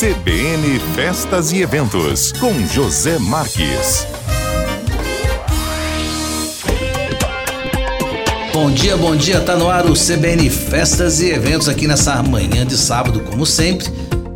CBN Festas e Eventos, com José Marques. Bom dia, bom dia, tá no ar o CBN Festas e Eventos aqui nessa manhã de sábado, como sempre,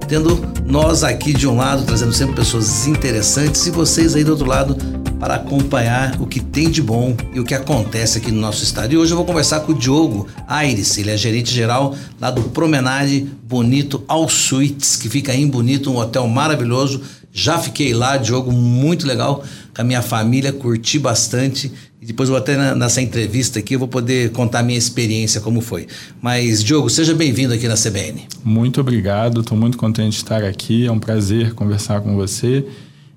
tendo nós aqui de um lado, trazendo sempre pessoas interessantes e vocês aí do outro lado para acompanhar o que tem de bom e o que acontece aqui no nosso estado. E hoje eu vou conversar com o Diogo Aires, ele é gerente geral lá do Promenade Bonito All Suites, que fica em Bonito, um hotel maravilhoso. Já fiquei lá, Diogo, muito legal, com a minha família, curti bastante. E depois vou até nessa entrevista aqui, eu vou poder contar a minha experiência, como foi. Mas, Diogo, seja bem-vindo aqui na CBN. Muito obrigado, estou muito contente de estar aqui, é um prazer conversar com você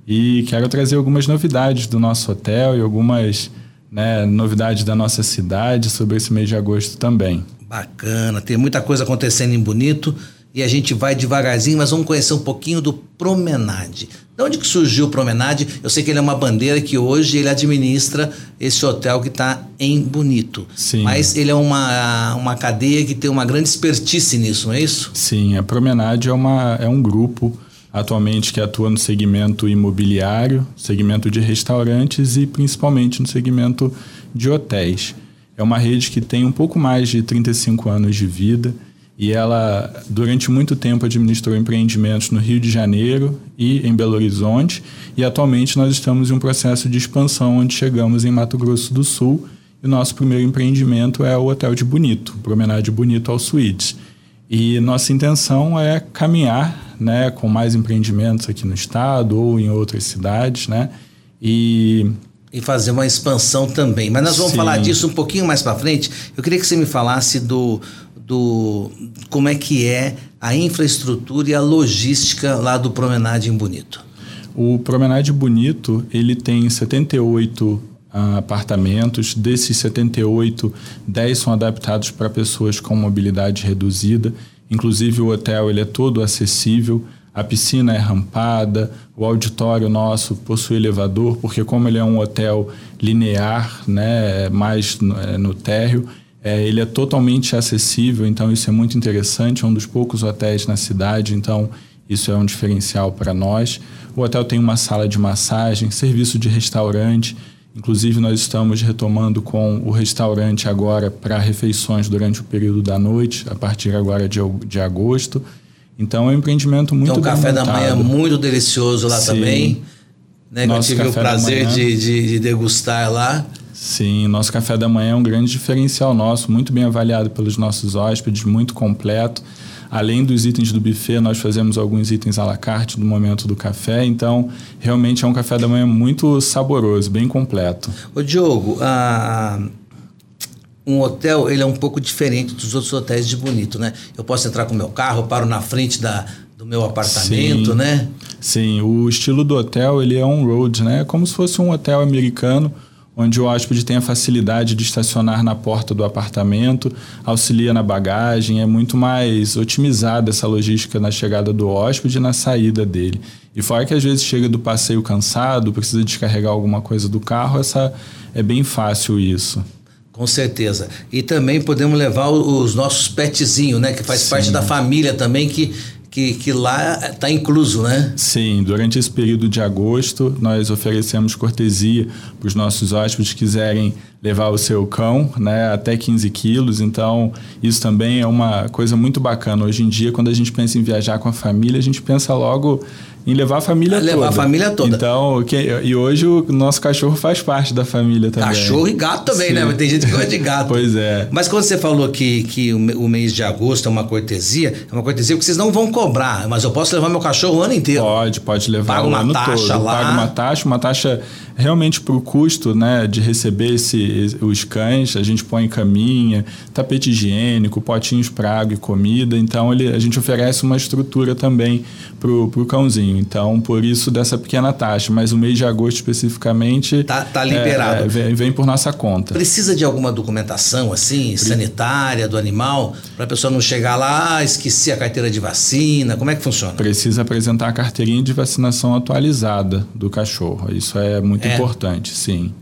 e quero trazer algumas novidades do nosso hotel e algumas né, novidades da nossa cidade sobre esse mês de agosto também. Bacana, tem muita coisa acontecendo em Bonito e a gente vai devagarzinho, mas vamos conhecer um pouquinho do Promenade. De onde que surgiu o Promenade? Eu sei que ele é uma bandeira que hoje ele administra esse hotel que está em Bonito. Sim. Mas ele é uma, uma cadeia que tem uma grande expertise nisso, não é isso? Sim, a Promenade é, uma, é um grupo atualmente que atua no segmento imobiliário, segmento de restaurantes e principalmente no segmento de hotéis. É uma rede que tem um pouco mais de 35 anos de vida e ela, durante muito tempo, administrou empreendimentos no Rio de Janeiro e em Belo Horizonte e atualmente nós estamos em um processo de expansão onde chegamos em Mato Grosso do Sul e o nosso primeiro empreendimento é o Hotel de Bonito, Promenade Bonito ao Suítes. E nossa intenção é caminhar né, com mais empreendimentos aqui no estado ou em outras cidades, né? E e fazer uma expansão também. Mas nós vamos Sim. falar disso um pouquinho mais para frente. Eu queria que você me falasse do, do como é que é a infraestrutura e a logística lá do Promenade em Bonito. O Promenade Bonito, ele tem 78 uh, apartamentos. Desses 78, 10 são adaptados para pessoas com mobilidade reduzida Inclusive o hotel ele é todo acessível, a piscina é rampada, o auditório nosso possui elevador, porque como ele é um hotel linear, né, mais no, é, no térreo, é, ele é totalmente acessível, então isso é muito interessante, é um dos poucos hotéis na cidade, então isso é um diferencial para nós. O hotel tem uma sala de massagem, serviço de restaurante, Inclusive, nós estamos retomando com o restaurante agora para refeições durante o período da noite, a partir agora de, de agosto. Então, é um empreendimento muito Então, o café da manhã é muito delicioso lá Sim. também. Né, eu tive o prazer de, de, de degustar lá. Sim, nosso café da manhã é um grande diferencial nosso, muito bem avaliado pelos nossos hóspedes, muito completo. Além dos itens do buffet, nós fazemos alguns itens à la carte no momento do café, então realmente é um café da manhã muito saboroso, bem completo. Ô Diogo, a, um hotel ele é um pouco diferente dos outros hotéis de Bonito, né? Eu posso entrar com o meu carro, paro na frente da, do meu apartamento, Sim. né? Sim, o estilo do hotel ele é on-road, né? É como se fosse um hotel americano onde o hóspede tem a facilidade de estacionar na porta do apartamento, auxilia na bagagem, é muito mais otimizada essa logística na chegada do hóspede e na saída dele. E fora que às vezes chega do passeio cansado, precisa descarregar alguma coisa do carro, essa é bem fácil isso. Com certeza. E também podemos levar os nossos petzinhos, né? Que faz Sim. parte da família também, que que, que lá está incluso, né? Sim, durante esse período de agosto, nós oferecemos cortesia para os nossos hóspedes que quiserem levar o seu cão, né, até 15 quilos. Então, isso também é uma coisa muito bacana. Hoje em dia, quando a gente pensa em viajar com a família, a gente pensa logo em levar a família levar toda. Levar a família toda. Então, que, e hoje o nosso cachorro faz parte da família também. Cachorro e gato também, né? Sim. né? Mas tem gente que gosta de gato. pois é. Mas quando você falou que, que o mês de agosto é uma cortesia, é uma cortesia porque vocês não vão cobrar, mas eu posso levar meu cachorro o ano inteiro. Pode, pode levar Paga o uma ano taxa todo. lá. Paga uma taxa, uma taxa realmente para o custo né, de receber esse, os cães, a gente põe caminha, tapete higiênico, potinhos para água e comida. Então ele, a gente oferece uma estrutura também para o cãozinho. Então, por isso dessa pequena taxa. Mas o mês de agosto especificamente. Tá, tá liberado. É, vem, vem, por nossa conta. Precisa de alguma documentação assim, Pre sanitária do animal, para a pessoa não chegar lá, ah, esqueci a carteira de vacina? Como é que funciona? Precisa apresentar a carteirinha de vacinação atualizada do cachorro. Isso é muito é. importante, sim.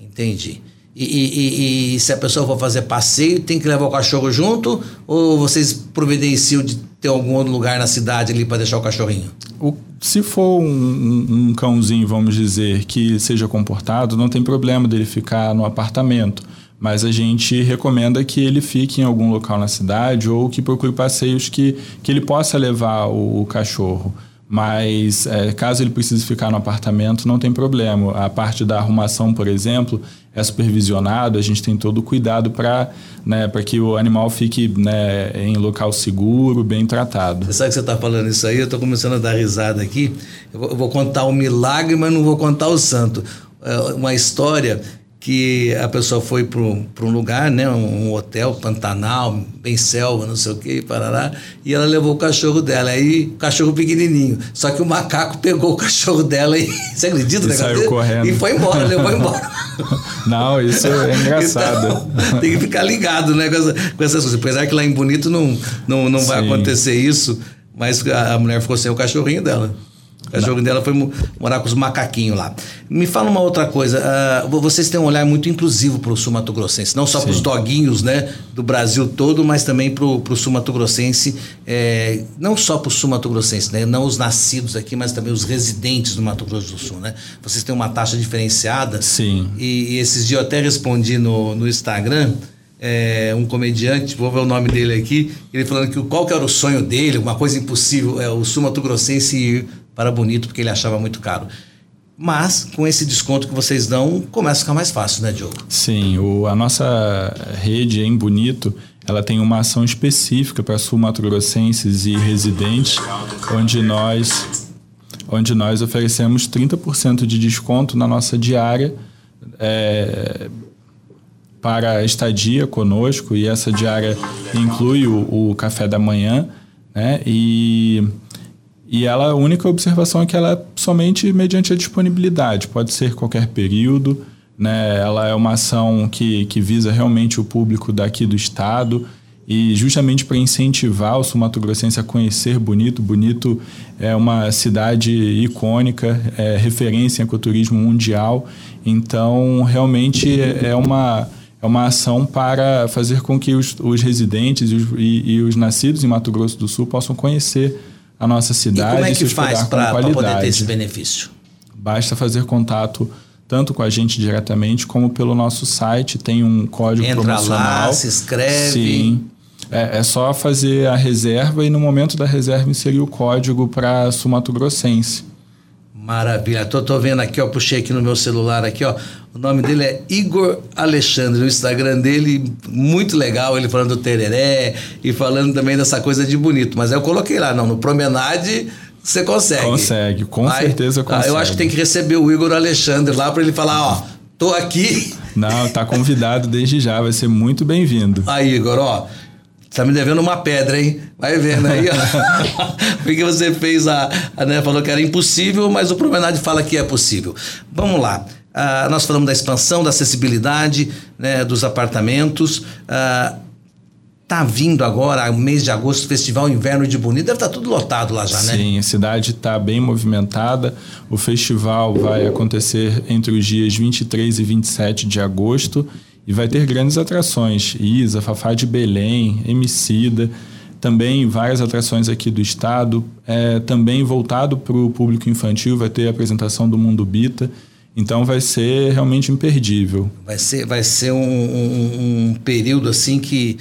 Entendi. E, e, e, se a pessoa for fazer passeio, tem que levar o cachorro junto? Ou vocês providenciam de ter algum outro lugar na cidade ali para deixar o cachorrinho? O, se for um, um, um, cãozinho, vamos dizer, que seja comportado, não tem problema dele ficar no apartamento. Mas a gente recomenda que ele fique em algum local na cidade ou que procure passeios que, que ele possa levar o, o cachorro. Mas é, caso ele precise ficar no apartamento, não tem problema. A parte da arrumação, por exemplo, é supervisionado, a gente tem todo o cuidado para né, que o animal fique né, em local seguro, bem tratado. Você sabe que você está falando isso aí? Eu estou começando a dar risada aqui. Eu vou, contar o milagre, mas não vou contar o santo. É uma história que a pessoa foi para um lugar, né, um hotel, Pantanal, bem selva, não sei o que, parará, e ela levou o cachorro dela, aí o cachorro pequenininho, só que o macaco pegou o cachorro dela e, você acredita? E saiu dele? correndo. E foi embora, levou embora. Não, isso é engraçado. Então, tem que ficar ligado, né, com, essa, com essas coisas, apesar que lá em Bonito não, não, não vai acontecer isso, mas a, a mulher ficou sem o cachorrinho dela. O cachorro dela foi morar com os macaquinhos lá. Me fala uma outra coisa. Uh, vocês têm um olhar muito inclusivo para o sul grossense não só para os doguinhos né, do Brasil todo, mas também para o sul grossense é, não só para o sul grossense né, não os nascidos aqui, mas também os residentes do Mato Grosso do Sul. Né? Vocês têm uma taxa diferenciada. Sim. E, e esses dias eu até respondi no, no Instagram. É, um comediante, vou ver o nome dele aqui, ele falando que qual que era o sonho dele, uma coisa impossível, é o sul grossense ir para Bonito, porque ele achava muito caro. Mas, com esse desconto que vocês dão, começa a ficar mais fácil, né, Diogo? Sim, o, a nossa rede em Bonito, ela tem uma ação específica para sul-mato-grossenses e residentes, onde nós, onde nós oferecemos 30% de desconto na nossa diária é, para estadia conosco, e essa diária inclui o, o café da manhã, né, e e ela, a única observação é que ela é somente mediante a disponibilidade, pode ser qualquer período, né? Ela é uma ação que, que visa realmente o público daqui do estado e justamente para incentivar o Grossense a conhecer Bonito. Bonito é uma cidade icônica, é referência em ecoturismo mundial, então realmente é uma é uma ação para fazer com que os, os residentes e os, e, e os nascidos em Mato Grosso do Sul possam conhecer a nossa cidade. E como é que faz para poder ter esse benefício? Basta fazer contato tanto com a gente diretamente como pelo nosso site. Tem um código Entra promocional. lá, se inscreve. Sim. É, é, só fazer a reserva e no momento da reserva inserir o código para Sumato Grossense. Maravilha. Tô, tô vendo aqui, ó, puxei aqui no meu celular aqui, ó. O nome dele é Igor Alexandre. O Instagram dele, muito legal, ele falando do tereré e falando também dessa coisa de bonito. Mas eu coloquei lá, não, no Promenade você consegue. Consegue, com Vai, certeza consegue. Eu acho que tem que receber o Igor Alexandre lá para ele falar, ó, tô aqui. Não, tá convidado desde já, vai ser muito bem-vindo. Aí, Igor, ó, Tá me devendo uma pedra, hein? Vai vendo aí, ó. Porque você fez a, a né, falou que era impossível, mas o Promenade fala que é possível. Vamos lá. Uh, nós falamos da expansão, da acessibilidade né, dos apartamentos. Uh, tá vindo agora, mês de agosto, Festival Inverno de Bonito. Deve estar tá tudo lotado lá já, né? Sim, a cidade está bem movimentada. O festival vai acontecer entre os dias 23 e 27 de agosto e vai ter grandes atrações, Isa, Fafá de Belém, Emicida, também várias atrações aqui do estado, é, também voltado para o público infantil, vai ter a apresentação do Mundo Bita, então vai ser realmente imperdível. Vai ser, vai ser um, um, um período assim que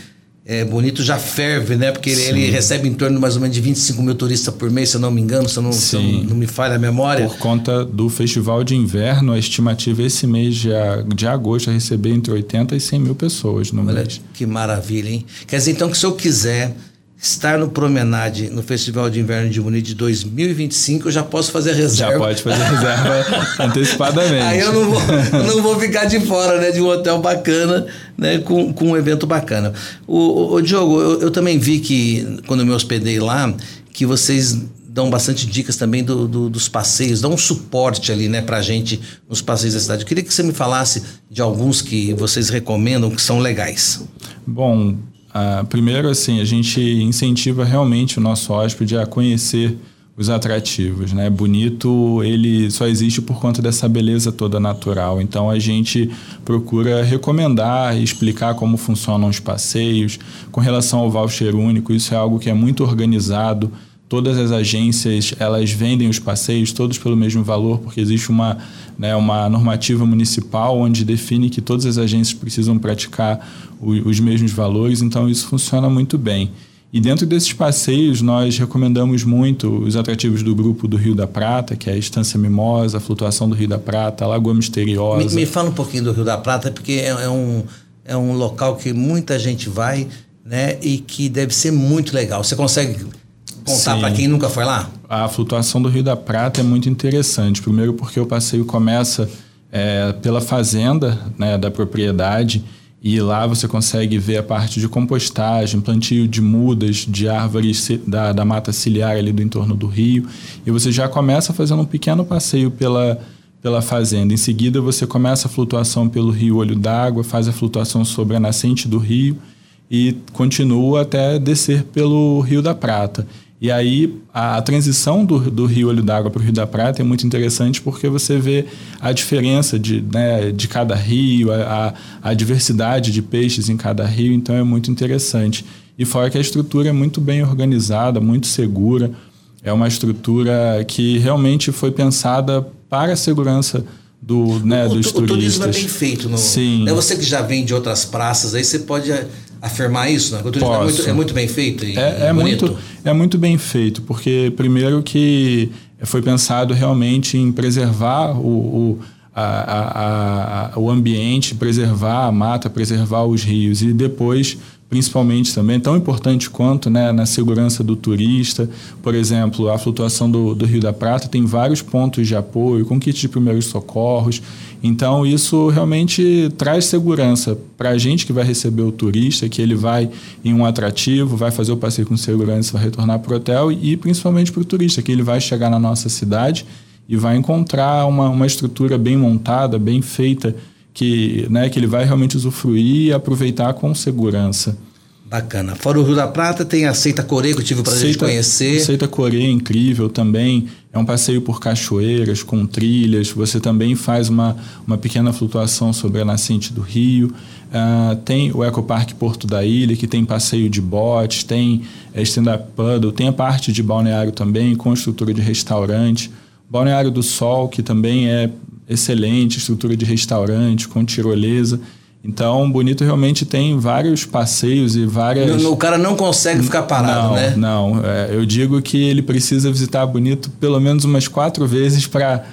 é, Bonito já ferve, né? Porque ele, ele, recebe em torno de mais ou menos de 25 mil turistas por mês, se eu não me engano, se eu não, se eu não, não, me falha a memória. Por conta do festival de inverno, a estimativa esse mês de, de agosto é receber entre 80 e 100 mil pessoas no Olha, mês. Que maravilha, hein? Quer dizer, então, que se eu quiser estar no Promenade no Festival de Inverno de Bonito de 2025, eu já posso fazer reserva. Já pode fazer reserva antecipadamente. Aí eu não vou, não vou ficar de fora né, de um hotel bacana, né, com, com um evento bacana. O, o, o Diogo, eu, eu, também vi que, quando eu me hospedei lá, que vocês dão bastante dicas também do, do, dos passeios, dão um suporte ali, né, pra gente nos passeios da cidade. Eu queria que você me falasse de alguns que vocês recomendam que são legais. Bom, Uh, primeiro, assim, a gente incentiva realmente o nosso hóspede a conhecer os atrativos, né? Bonito, ele só existe por conta dessa beleza toda natural. Então a gente procura recomendar explicar como funcionam os passeios. Com relação ao voucher único, isso é algo que é muito organizado. Todas as agências, elas vendem os passeios todos pelo mesmo valor, porque existe uma, né, uma normativa municipal onde define que todas as agências precisam praticar o, os mesmos valores, então isso funciona muito bem. E dentro desses passeios, nós recomendamos muito os atrativos do grupo do Rio da Prata, que é a Estância Mimosa, a Flutuação do Rio da Prata, a Lagoa Misteriosa. Me, me fala um pouquinho do Rio da Prata, porque é, é, um, é um local que muita gente vai, né? E que deve ser muito legal. Você consegue contar para quem nunca foi lá? A flutuação do Rio da Prata é muito interessante. Primeiro porque o passeio começa é, pela fazenda né, da propriedade e lá você consegue ver a parte de compostagem, plantio de mudas, de árvores da, da mata ciliar ali do entorno do rio. E você já começa fazendo um pequeno passeio pela, pela fazenda. Em seguida, você começa a flutuação pelo rio Olho d'Água, faz a flutuação sobre a nascente do rio e continua até descer pelo Rio da Prata. E aí a, a transição do, do Rio Olho d'Água para o Rio da Prata é muito interessante porque você vê a diferença de, né, de cada rio, a, a, diversidade de peixes em cada rio, então é muito interessante. E fora que a estrutura é muito bem organizada, muito segura, é uma estrutura que realmente foi pensada para a segurança do, né, o, dos o, turistas. O turismo é bem feito. No, Sim. É você que já vem de outras praças, aí você pode afirmar isso, né? O turismo é muito, é muito, bem feito e, é, é muito é muito bem feito, porque primeiro que foi pensado realmente em preservar o, o a, a, a, o ambiente, preservar a mata, preservar os rios. E depois principalmente também, tão importante quanto né, na segurança do turista. Por exemplo, a flutuação do, do Rio da Prata tem vários pontos de apoio, com kit de primeiros socorros. Então, isso realmente traz segurança para a gente que vai receber o turista, que ele vai em um atrativo, vai fazer o passeio com segurança, vai retornar para o hotel, e principalmente para o turista, que ele vai chegar na nossa cidade e vai encontrar uma, uma estrutura bem montada, bem feita, que, né, que ele vai realmente usufruir e aproveitar com segurança. Bacana. Fora o Rio da Prata, tem a Seita Coreia, que eu tive o prazer Seita, de conhecer. Seita Coreia é incrível também. É um passeio por cachoeiras, com trilhas. Você também faz uma, uma pequena flutuação sobre a nascente do rio. Uh, tem o Ecoparque Porto da Ilha, que tem passeio de botes, tem é, stand-up paddle, tem a parte de balneário também, com estrutura de restaurante. Balneário do Sol, que também é excelente, estrutura de restaurante, com tirolesa. Então, Bonito realmente tem vários passeios e várias. O cara não consegue ficar parado, não, né? Não, é, eu digo que ele precisa visitar Bonito pelo menos umas quatro vezes para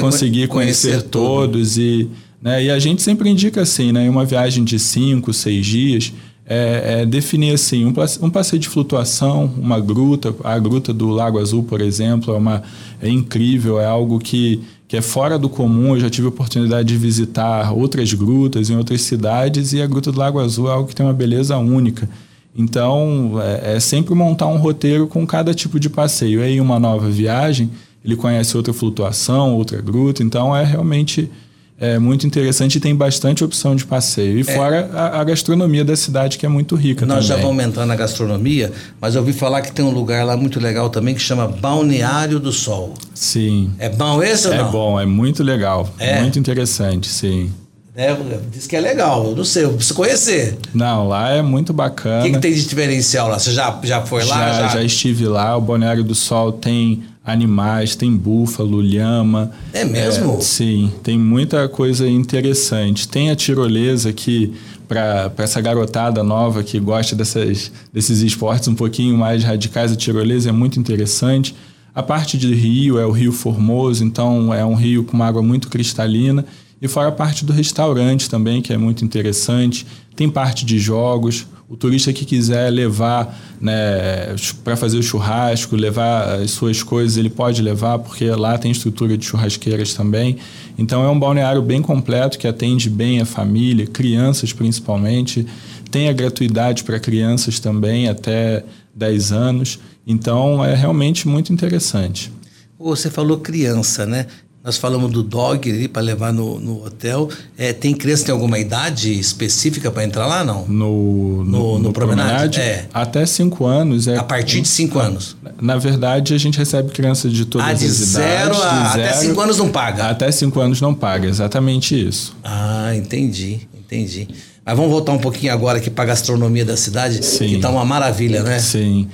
conseguir conhecer, conhecer todos. E, né, e a gente sempre indica assim, né? Uma viagem de cinco, seis dias. É, é, definir assim um, um, passeio de flutuação, uma gruta, a gruta do Lago Azul, por exemplo, é, uma, é incrível, é algo que que é fora do comum. Eu já tive a oportunidade de visitar outras grutas em outras cidades e a Gruta do Lago Azul é algo que tem uma beleza única. Então, é, é sempre montar um roteiro com cada tipo de passeio. Aí, uma nova viagem, ele conhece outra flutuação, outra gruta. Então, é realmente é muito interessante e tem bastante opção de passeio. E é. fora a, a, gastronomia da cidade, que é muito rica Nós também. já vamos entrar na gastronomia, mas eu ouvi falar que tem um lugar lá muito legal também que chama Balneário do Sol. Sim. É bom esse ou é não? É bom, é muito legal. É. Muito interessante, sim. É, diz que é legal, eu não sei, eu preciso conhecer. Não, lá é muito bacana. O que, que, tem de diferencial lá? Você já, já foi lá? Já, já, já estive lá. O Balneário do Sol tem animais, tem búfalo, lhama. É mesmo? É, sim, tem muita coisa interessante. Tem a tirolesa que para essa garotada nova que gosta dessas, desses esportes um pouquinho mais radicais, a tirolesa é muito interessante. A parte de rio é o Rio Formoso, então é um rio com uma água muito cristalina. E fora a parte do restaurante também, que é muito interessante. Tem parte de jogos. O turista que quiser levar né, para fazer o churrasco, levar as suas coisas, ele pode levar, porque lá tem estrutura de churrasqueiras também. Então é um balneário bem completo que atende bem a família, crianças principalmente. Tem a gratuidade para crianças também, até 10 anos. Então é realmente muito interessante. Você falou criança, né? Nós falamos do dog ali para levar no, no hotel. É, tem criança tem alguma idade específica para entrar lá, não? No, no, no, no promenade? É. Até 5 anos. É, a partir de 5 anos. Na verdade, a gente recebe crianças de todas ah, de as zero idades. A, de zero até 5 anos não paga. Até 5 anos não paga, exatamente isso. Ah, entendi, entendi. Mas vamos voltar um pouquinho agora aqui para a gastronomia da cidade, Sim. que está uma maravilha, né? Sim.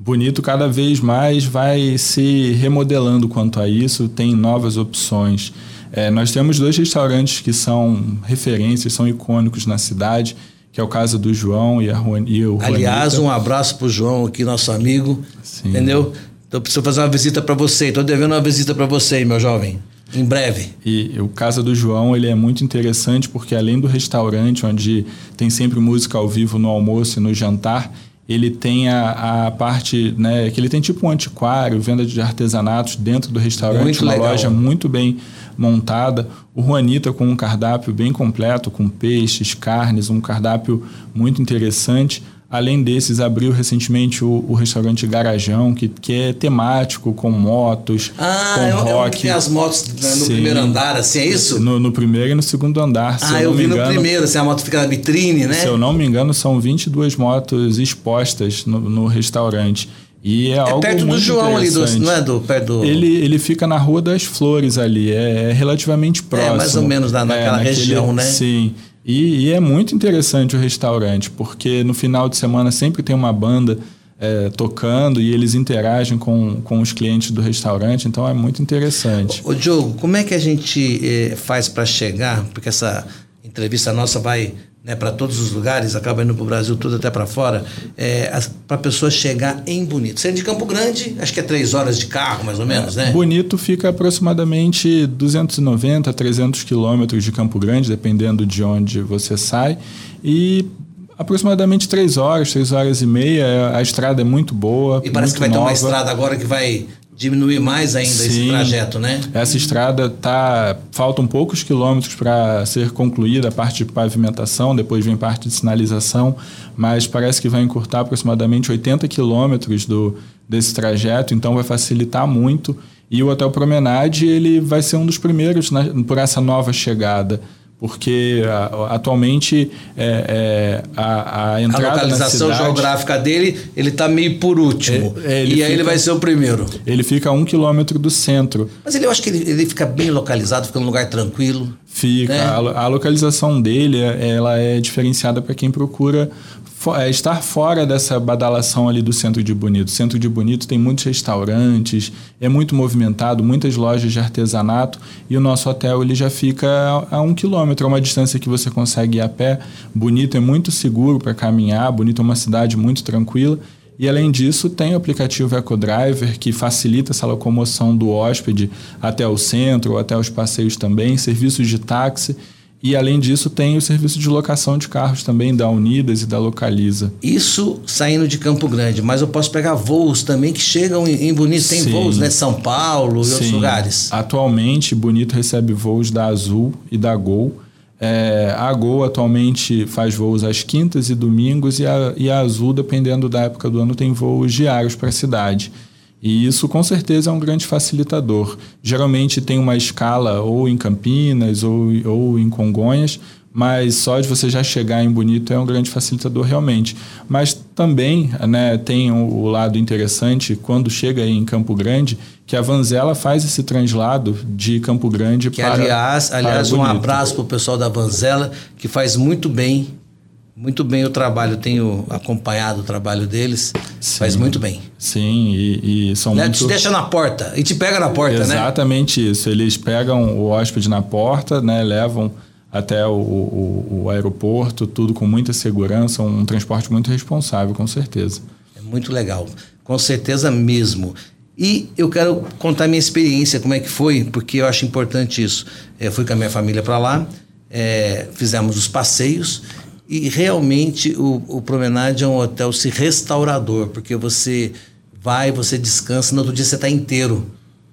Bonito cada vez mais vai se remodelando quanto a isso, tem novas opções. É, nós temos dois restaurantes que são referências, são icônicos na cidade, que é o caso do João e, a Juan, e o Aliás, um abraço para o João aqui, nosso amigo. Sim. Entendeu? Então preciso fazer uma visita para você. Estou devendo uma visita para você, meu jovem. Em breve. E o caso do João ele é muito interessante porque além do restaurante onde tem sempre música ao vivo no almoço e no jantar, ele tem a, a parte, né, que ele tem tipo um antiquário, venda de artesanatos dentro do restaurante, muito uma legal. loja muito bem montada. O Juanita com um cardápio bem completo, com peixes, carnes, um cardápio muito interessante. Além desses, abriu recentemente o, o, restaurante Garajão, que, que é temático, com motos, ah, com é, rock. É tem as motos né, no Sim. primeiro andar, assim, é isso? No, no, primeiro e no segundo andar. Ah, eu, eu vi engano, no primeiro, assim, a moto fica na vitrine, né? Se eu não me engano, são 22 motos expostas no, no restaurante. E é, é algo perto do João ali, do, não é do perto do... Ele, ele fica na Rua das Flores ali, é, é relativamente próximo. É, mais ou menos na, naquela é, naquele, região, né? Sim. E, e, é muito interessante o restaurante, porque no final de semana sempre tem uma banda é, tocando e eles interagem com, com os clientes do restaurante, então é muito interessante. Ô, Diogo, como é que a gente eh, faz para chegar? Porque essa entrevista nossa vai né, para todos os lugares, acaba indo para o Brasil tudo até para fora, é, para a pessoa chegar em Bonito. Sendo de Campo Grande, acho que é três horas de carro, mais ou menos, é, né? Bonito fica aproximadamente 290 a 300 quilômetros de Campo Grande, dependendo de onde você sai, e aproximadamente três horas, três horas e meia. A estrada é muito boa. E parece que vai nova. ter uma estrada agora que vai diminuir mais ainda Sim, esse trajeto, né? Essa estrada tá faltam poucos quilômetros para ser concluída a parte de pavimentação, depois vem parte de sinalização, mas parece que vai encurtar aproximadamente 80 quilômetros do desse trajeto, então vai facilitar muito. E o Hotel Promenade ele vai ser um dos primeiros na, por essa nova chegada porque atualmente é, é, a, a entrada a localização cidade, geográfica dele ele está meio por último. É, e fica, aí ele vai ser o primeiro. Ele fica a um quilômetro do centro. Mas ele, eu acho que ele, ele fica bem localizado fica num lugar tranquilo fica. né? a, a, localização dele ela é diferenciada para quem procura é, estar fora dessa badalação ali do centro de Bonito. O centro de Bonito tem muitos restaurantes, é muito movimentado, muitas lojas de artesanato e o nosso hotel ele já fica a, um quilômetro, é uma distância que você consegue ir a pé. Bonito é muito seguro para caminhar, Bonito é uma cidade muito tranquila. E além disso, tem o aplicativo EcoDriver, que facilita essa locomoção do hóspede até o centro, até os passeios também, serviços de táxi. E além disso, tem o serviço de locação de carros também da Unidas e da Localiza. Isso saindo de Campo Grande, mas eu posso pegar voos também que chegam em Bonito. Tem Sim. voos, né? São Paulo e Sim. outros lugares. Atualmente, Bonito recebe voos da Azul e da Gol. É, a Gol atualmente faz voos às quintas e domingos e a, e a Azul, dependendo da época do ano, tem voos diários para a cidade. E isso com certeza é um grande facilitador. Geralmente tem uma escala ou em Campinas ou, ou em Congonhas, mas só de você já chegar em Bonito é um grande facilitador realmente. Mas também né, tem o, lado interessante quando chega em Campo Grande, que a Vanzela faz esse translado de Campo Grande que, para aliás, aliás para um abraço para o pessoal da Vanzela que faz muito bem muito bem o trabalho, tenho acompanhado o trabalho deles, sim, faz muito bem. Sim, e, e são né? muito... Te deixa na porta, e te pega na porta, Exatamente né? Exatamente isso, eles pegam o hóspede na porta, né, levam até o, o, o, aeroporto, tudo com muita segurança, um transporte muito responsável, com certeza. É muito legal, com certeza mesmo. E eu quero contar minha experiência, como é que foi, porque eu acho importante isso. Eu fui com a minha família para lá, é, fizemos os passeios e realmente o, o Promenade é um hotel se restaurador, porque você vai, você descansa, no outro dia você está inteiro.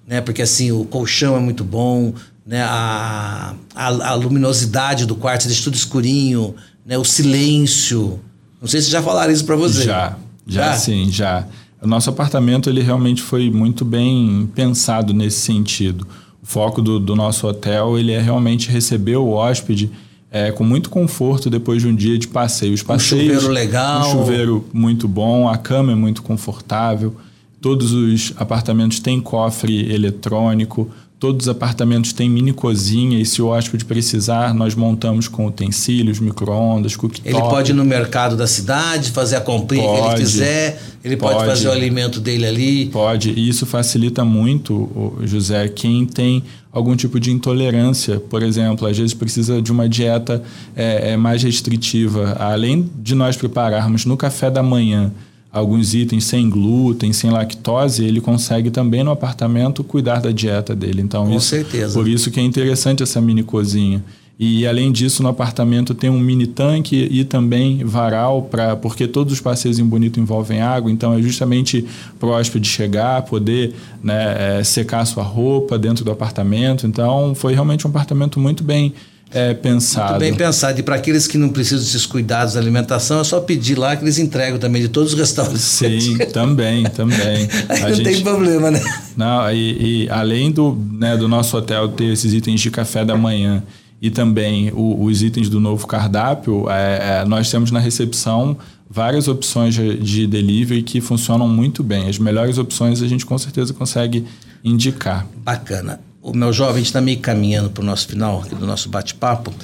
Né? Porque assim, o colchão é muito bom, né? a, a, a luminosidade do quarto, você deixa tudo escurinho, né? o silêncio. Não sei se já falaram isso para você. Já, já, já sim, já. O nosso apartamento ele realmente foi muito bem pensado nesse sentido O foco do, do nosso hotel ele é realmente receber o hóspede é, com muito conforto depois de um dia de passeio. Os passeios, um chuveiro legal. Um chuveiro muito bom, a cama é muito confortável. Todos os apartamentos têm cofre eletrônico. Todos os apartamentos têm mini cozinha e se o hóspede precisar, nós montamos com utensílios, micro-ondas, cooktop. Ele pode ir no mercado da cidade, fazer a comprinha pode, que ele quiser, ele pode, pode, fazer o alimento dele ali. Pode, e isso facilita muito, José, quem tem algum tipo de intolerância, por exemplo, às vezes precisa de uma dieta é, é mais restritiva. Além de nós prepararmos no café da manhã alguns itens sem glúten, sem lactose, ele consegue também no apartamento cuidar da dieta dele. Então, Com isso, certeza. Por isso que é interessante essa mini cozinha. E além disso, no apartamento tem um mini tanque e também varal, pra, porque todos os passeios em Bonito envolvem água, então é justamente para o hóspede chegar, poder né, é, secar sua roupa dentro do apartamento. Então foi realmente um apartamento muito bem é, pensado. Muito bem pensado. E para aqueles que não precisam desses cuidados da alimentação, é só pedir lá que eles entregam também de todos os restaurantes. Sim, também, também. Aí não gente, tem problema, né? Não, e, e além do, né, do nosso hotel ter esses itens de café da manhã e também o, os itens do novo cardápio, é, é, nós temos na recepção várias opções de, de delivery que funcionam muito bem. As melhores opções a gente com certeza consegue indicar. Bacana o meu jovem, a gente está meio caminhando para o nosso final do nosso bate-papo.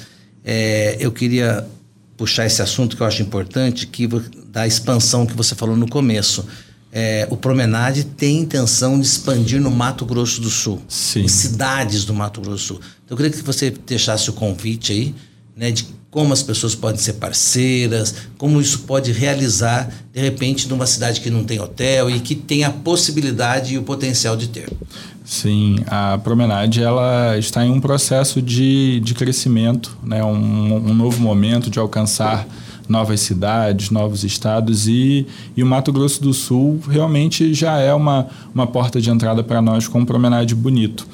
É, eu queria puxar esse assunto que eu acho importante, que da expansão que você falou no começo. É, o Promenade tem intenção de expandir no Mato Grosso do Sul, Sim. em cidades do Mato Grosso do Sul. Então, eu queria que você deixasse o convite aí, né, de como as pessoas podem ser parceiras, como isso pode realizar, de repente, numa cidade que não tem hotel e que tem a possibilidade e o potencial de ter. Sim, a Promenade ela está em um processo de, de crescimento, né? um, um novo momento de alcançar novas cidades, novos estados e, e o Mato Grosso do Sul realmente já é uma, uma porta de entrada para nós com um Promenade bonito.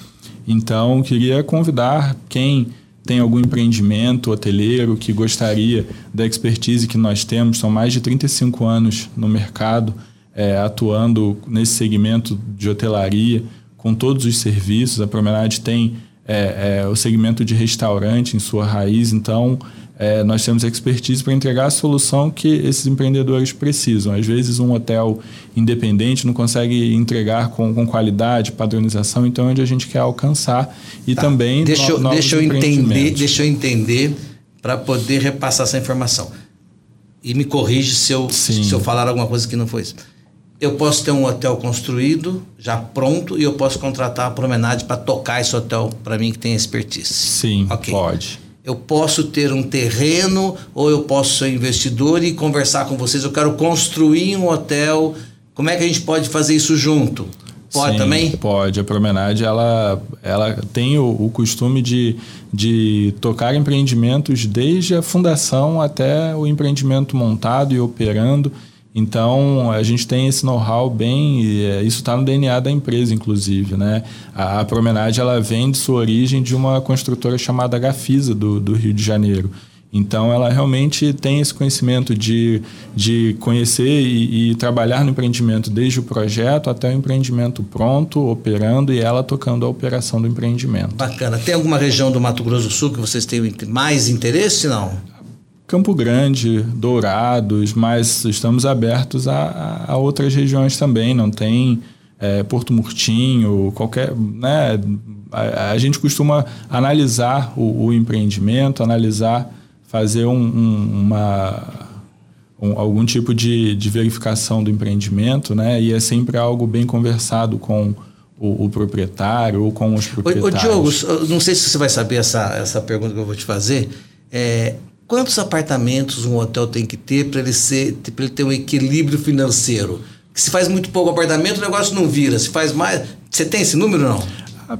Então, queria convidar quem tem algum empreendimento hoteleiro que gostaria da expertise que nós temos, são mais de 35 anos no mercado, é, atuando nesse segmento de hotelaria com todos os serviços. A Promenade tem é, é, o segmento de restaurante em sua raiz, então é, nós temos expertise para entregar a solução que esses empreendedores precisam. Às vezes, um hotel independente não consegue entregar com, com qualidade, padronização, então é onde a gente quer alcançar e tá. também deixa, no, deixa eu entender, deixa eu entender para poder repassar essa informação. E me corrige se eu, se eu falar alguma coisa que não foi isso eu posso ter um hotel construído, já pronto, e eu posso contratar a Promenade para tocar esse hotel para mim que tem expertise. Sim, okay. pode. Eu posso ter um terreno ou eu posso ser investidor e conversar com vocês. Eu quero construir um hotel. Como é que a gente pode fazer isso junto? Pode Sim, também? Pode. A Promenade ela, ela tem o, o costume de, de tocar empreendimentos desde a fundação até o empreendimento montado e operando. Então, a gente tem esse know-how bem, é, isso está no DNA da empresa, inclusive, né? A, a, Promenade, ela vem de sua origem de uma construtora chamada Gafisa, do, do Rio de Janeiro. Então, ela realmente tem esse conhecimento de, de conhecer e, e, trabalhar no empreendimento desde o projeto até o empreendimento pronto, operando e ela tocando a operação do empreendimento. Bacana. Tem alguma região do Mato Grosso do Sul que vocês têm mais interesse, não? Campo Grande, Dourados, mas estamos abertos a, a outras regiões também. Não tem é, Porto Murtinho, qualquer. Né, a, a gente costuma analisar o, o, empreendimento, analisar, fazer um, um, uma, um, algum tipo de, de verificação do empreendimento, né? E é sempre algo bem conversado com o, o proprietário ou com os proprietários. Ô, Diogo, não sei se você vai saber essa, essa pergunta que eu vou te fazer. É, Quantos apartamentos um hotel tem que ter para ele, ser, ele ter um equilíbrio financeiro? Se faz muito pouco apartamento, o negócio não vira. Se faz mais. Você tem esse número não? Ah,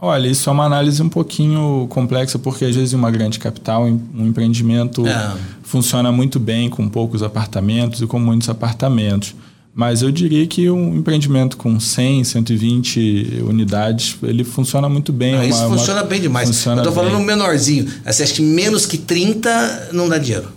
olha, isso é uma análise um pouquinho complexa, porque às vezes em uma grande capital, um empreendimento é. funciona muito bem com poucos apartamentos e com muitos apartamentos. Mas eu diria que um empreendimento com 100, 120 unidades, ele funciona muito bem. Isso uma, funciona uma, bem demais. Funciona eu estou falando um menorzinho. Você acha que menos que 30 não dá dinheiro?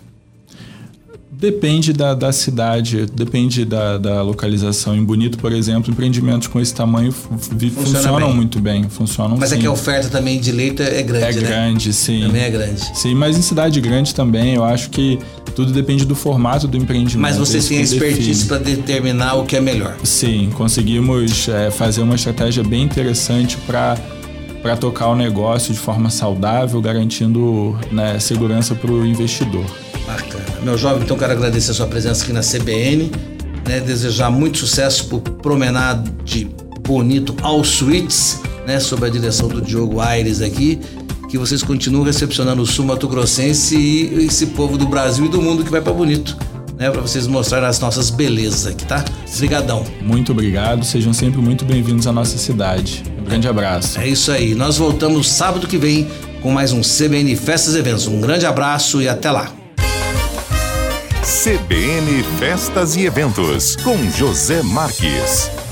Depende da, da cidade, depende da, da, localização. Em Bonito, por exemplo, empreendimentos com esse tamanho Funciona funcionam bem. muito bem. Funcionam mas sim. é que a oferta também de leite é grande, É né? grande, sim. Também é grande. Sim, mas em cidade grande também, eu acho que tudo depende do formato do empreendimento. Mas vocês têm expertise para determinar o que é melhor. Sim, conseguimos é, fazer uma estratégia bem interessante para para tocar o negócio de forma saudável, garantindo né, segurança para o investidor. Bacana. Meu jovem, então quero agradecer a sua presença aqui na CBN, né, desejar muito sucesso para o Promenade Bonito All Suites, né, sob a direção do Diogo Aires aqui que vocês continuem recepcionando o sul mato-grossense e esse povo do Brasil e do mundo que vai para Bonito, né, para vocês mostrarem as nossas belezas aqui, tá? Obrigadão. Muito obrigado, sejam sempre muito bem-vindos à nossa cidade. Um grande abraço. É isso aí. Nós voltamos sábado que vem com mais um CBN Festas e Eventos. Um grande abraço e até lá. CBN Festas e Eventos com José Marques.